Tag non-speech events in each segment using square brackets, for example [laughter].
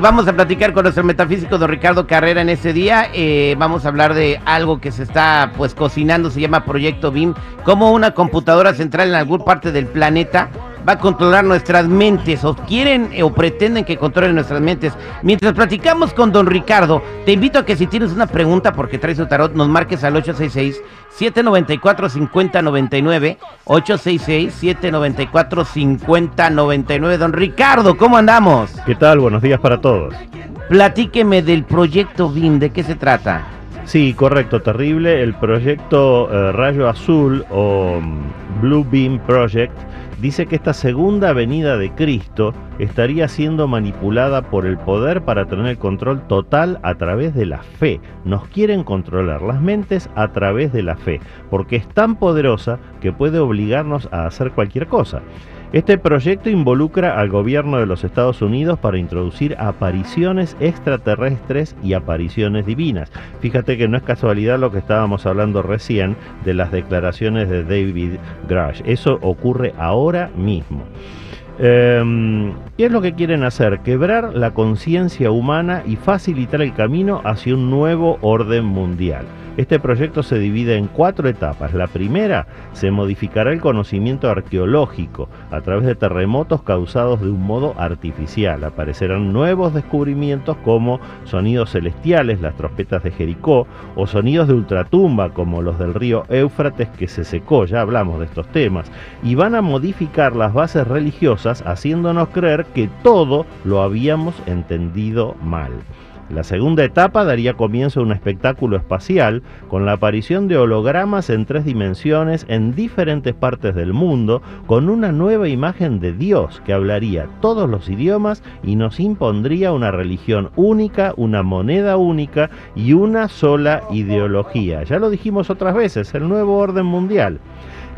Vamos a platicar con nuestro metafísico don Ricardo Carrera en este día. Eh, vamos a hablar de algo que se está pues cocinando, se llama Proyecto BIM, como una computadora central en alguna parte del planeta va a controlar nuestras mentes o quieren eh, o pretenden que controlen nuestras mentes. Mientras platicamos con don Ricardo, te invito a que si tienes una pregunta porque traes su tarot, nos marques al 866 794 5099 866 794 5099. Don Ricardo, ¿cómo andamos? ¿Qué tal? Buenos días para todos. Platíqueme del proyecto BIM, ¿de qué se trata? Sí, correcto, terrible. El proyecto eh, Rayo Azul o mm, Blue Beam Project dice que esta segunda venida de Cristo estaría siendo manipulada por el poder para tener el control total a través de la fe. Nos quieren controlar las mentes a través de la fe, porque es tan poderosa que puede obligarnos a hacer cualquier cosa. Este proyecto involucra al gobierno de los Estados Unidos para introducir apariciones extraterrestres y apariciones divinas. Fíjate que no es casualidad lo que estábamos hablando recién de las declaraciones de David Grush. Eso ocurre ahora mismo. Eh, ¿Qué es lo que quieren hacer? Quebrar la conciencia humana y facilitar el camino hacia un nuevo orden mundial. Este proyecto se divide en cuatro etapas. La primera, se modificará el conocimiento arqueológico a través de terremotos causados de un modo artificial. Aparecerán nuevos descubrimientos como sonidos celestiales, las trompetas de Jericó, o sonidos de ultratumba como los del río Éufrates que se secó, ya hablamos de estos temas, y van a modificar las bases religiosas haciéndonos creer que todo lo habíamos entendido mal. La segunda etapa daría comienzo a un espectáculo espacial con la aparición de hologramas en tres dimensiones en diferentes partes del mundo con una nueva imagen de Dios que hablaría todos los idiomas y nos impondría una religión única, una moneda única y una sola ideología. Ya lo dijimos otras veces, el nuevo orden mundial.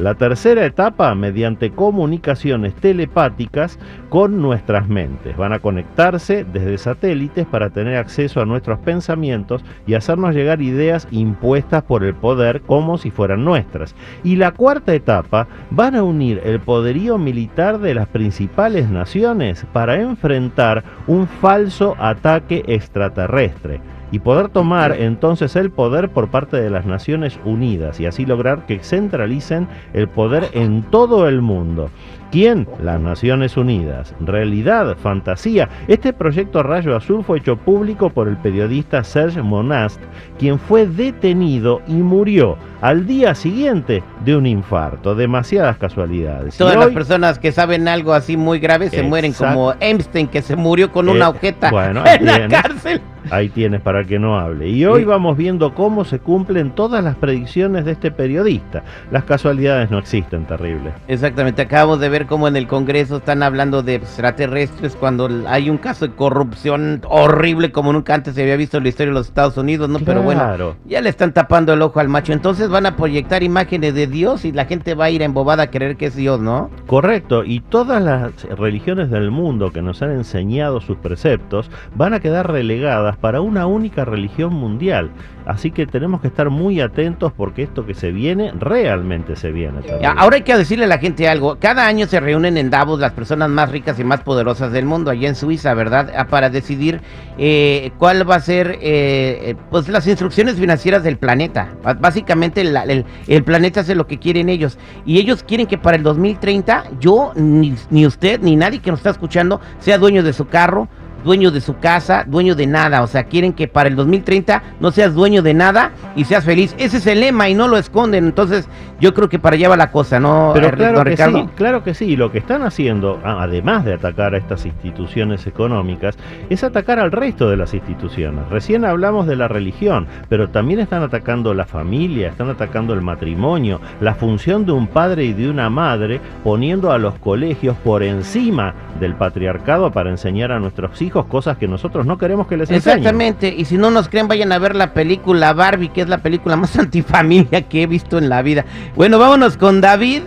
La tercera etapa, mediante comunicaciones telepáticas con nuestras mentes. Van a conectarse desde satélites para tener acceso a nuestros pensamientos y hacernos llegar ideas impuestas por el poder como si fueran nuestras. Y la cuarta etapa, van a unir el poderío militar de las principales naciones para enfrentar un falso ataque extraterrestre y poder tomar entonces el poder por parte de las Naciones Unidas y así lograr que centralicen el poder en todo el mundo. ¿Quién? Las Naciones Unidas. Realidad, fantasía. Este proyecto Rayo Azul fue hecho público por el periodista Serge Monast, quien fue detenido y murió al día siguiente de un infarto. Demasiadas casualidades. Todas las personas que saben algo así muy grave se mueren, como Einstein, que se murió con una ojeta [laughs] en la cárcel. Ahí tienes para que no hable. Y hoy vamos viendo cómo se cumplen todas las predicciones de este periodista. Las casualidades no existen, terrible. Exactamente, acabamos de ver cómo en el Congreso están hablando de extraterrestres cuando hay un caso de corrupción horrible como nunca antes se había visto en la historia de los Estados Unidos, ¿no? Pero bueno, ya le están tapando el ojo al macho. Entonces van a proyectar imágenes de Dios y la gente va a ir embobada a creer que es Dios, ¿no? Correcto, y todas las religiones del mundo que nos han enseñado sus preceptos van a quedar relegadas para una única religión mundial. Así que tenemos que estar muy atentos porque esto que se viene realmente se viene. También. Ahora hay que decirle a la gente algo. Cada año se reúnen en Davos las personas más ricas y más poderosas del mundo, allá en Suiza, ¿verdad? Ah, para decidir eh, cuál va a ser eh, pues las instrucciones financieras del planeta. Básicamente el, planeta hace lo que quieren ellos. Y ellos quieren que para el 2030 yo, ni, ni usted, ni nadie que nos está escuchando sea dueño de su carro, dueño de su casa, dueño de nada. O sea, quieren que para el 2030 no seas dueño de nada y seas feliz. Ese es el lema y no lo esconden. Entonces, yo creo que para allá va la cosa, ¿no? Pero claro que sí, claro que sí. Lo que están haciendo, además de atacar a estas instituciones económicas, es atacar al resto de las instituciones. Recién hablamos de la religión, pero también están atacando la familia, están atacando el matrimonio, la función de un padre y de una madre, poniendo a los colegios por encima del patriarcado para enseñar a nuestros hijos cosas que nosotros no queremos que les enseñen. Exactamente, y si no nos creen, vayan a ver la película Barbie, que es la película más [laughs] antifamilia que he visto en la vida. Bueno, vámonos con David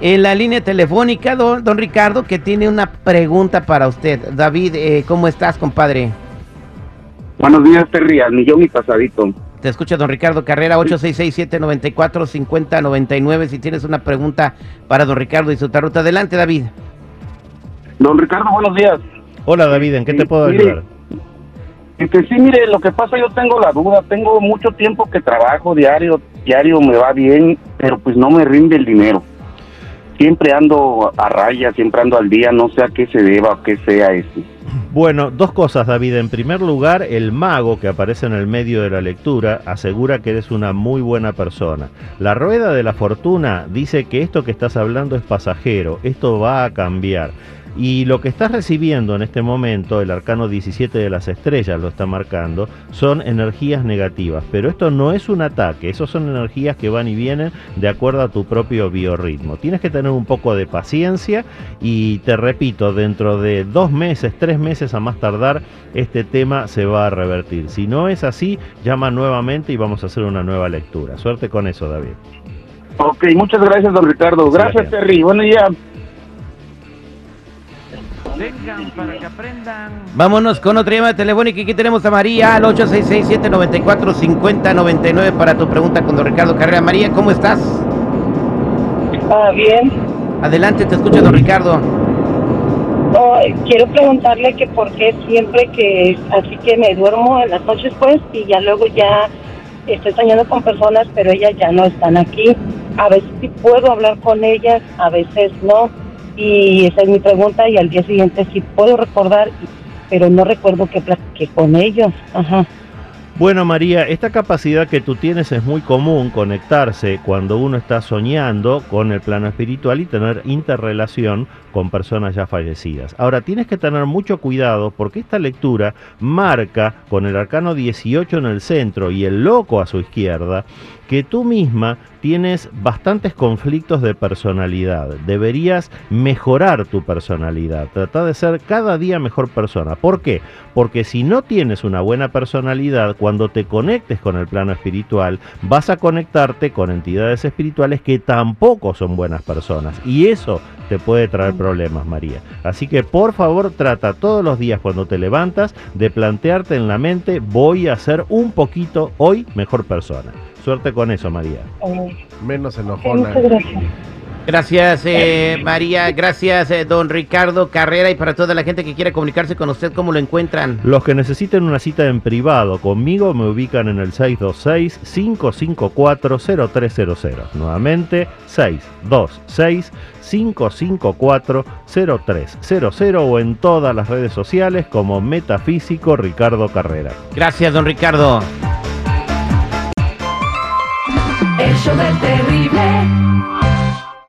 en la línea telefónica, don, Ricardo, que tiene una pregunta para usted. David, eh, ¿cómo estás, compadre? Buenos días, Terry, al millón y pasadito. Te escucha don Ricardo Carrera, 866-794-5099. Si tienes una pregunta para don Ricardo y su ruta, adelante, David. Don Ricardo, buenos días. Hola David, ¿en qué te puedo ayudar? Este, sí, mire, lo que pasa, yo tengo la duda, tengo mucho tiempo que trabajo diario, diario me va bien, pero pues no me rinde el dinero. Siempre ando a raya, siempre ando al día, no sé a qué se deba o qué sea eso. Bueno, dos cosas, David. En primer lugar, el mago que aparece en el medio de la lectura asegura que eres una muy buena persona. La rueda de la fortuna dice que esto que estás hablando es pasajero, esto va a cambiar. Y lo que estás recibiendo en este momento, el arcano 17 de las estrellas lo está marcando, son energías negativas. Pero esto no es un ataque, esos son energías que van y vienen de acuerdo a tu propio biorritmo. Tienes que tener un poco de paciencia y te repito, dentro de dos meses, tres meses a más tardar, este tema se va a revertir. Si no es así, llama nuevamente y vamos a hacer una nueva lectura. Suerte con eso, David. Ok, muchas gracias, don Ricardo. Gracias, Gracias. Terry. Bueno, ya. Vengan para que aprendan. Vámonos con otra llamada telefónica. Aquí tenemos a María al 8667-945099 para tu pregunta con don Ricardo Carrera. María, ¿cómo estás? Ah, bien. Adelante, te escucha don Ricardo. No, eh, quiero preguntarle que por qué siempre que así que me duermo en las noches pues y ya luego ya estoy soñando con personas pero ellas ya no están aquí. A veces sí puedo hablar con ellas, a veces no. Y esa es mi pregunta y al día siguiente sí puedo recordar, pero no recuerdo que platiqué con ellos. Ajá. Bueno, María, esta capacidad que tú tienes es muy común conectarse cuando uno está soñando con el plano espiritual y tener interrelación con personas ya fallecidas. Ahora, tienes que tener mucho cuidado porque esta lectura marca con el arcano 18 en el centro y el loco a su izquierda que tú misma tienes bastantes conflictos de personalidad. Deberías mejorar tu personalidad, tratar de ser cada día mejor persona. ¿Por qué? Porque si no tienes una buena personalidad, cuando te conectes con el plano espiritual, vas a conectarte con entidades espirituales que tampoco son buenas personas. Y eso te puede traer problemas, María. Así que por favor trata todos los días cuando te levantas de plantearte en la mente, voy a ser un poquito hoy mejor persona. Suerte con eso, María. Eh, Menos enojona. muchas gracias. Gracias, eh, María. Gracias, eh, don Ricardo Carrera. Y para toda la gente que quiera comunicarse con usted, ¿cómo lo encuentran? Los que necesiten una cita en privado conmigo me ubican en el 626-554-0300. Nuevamente, 626-554-0300 o en todas las redes sociales como Metafísico Ricardo Carrera. Gracias, don Ricardo. El show del terrible.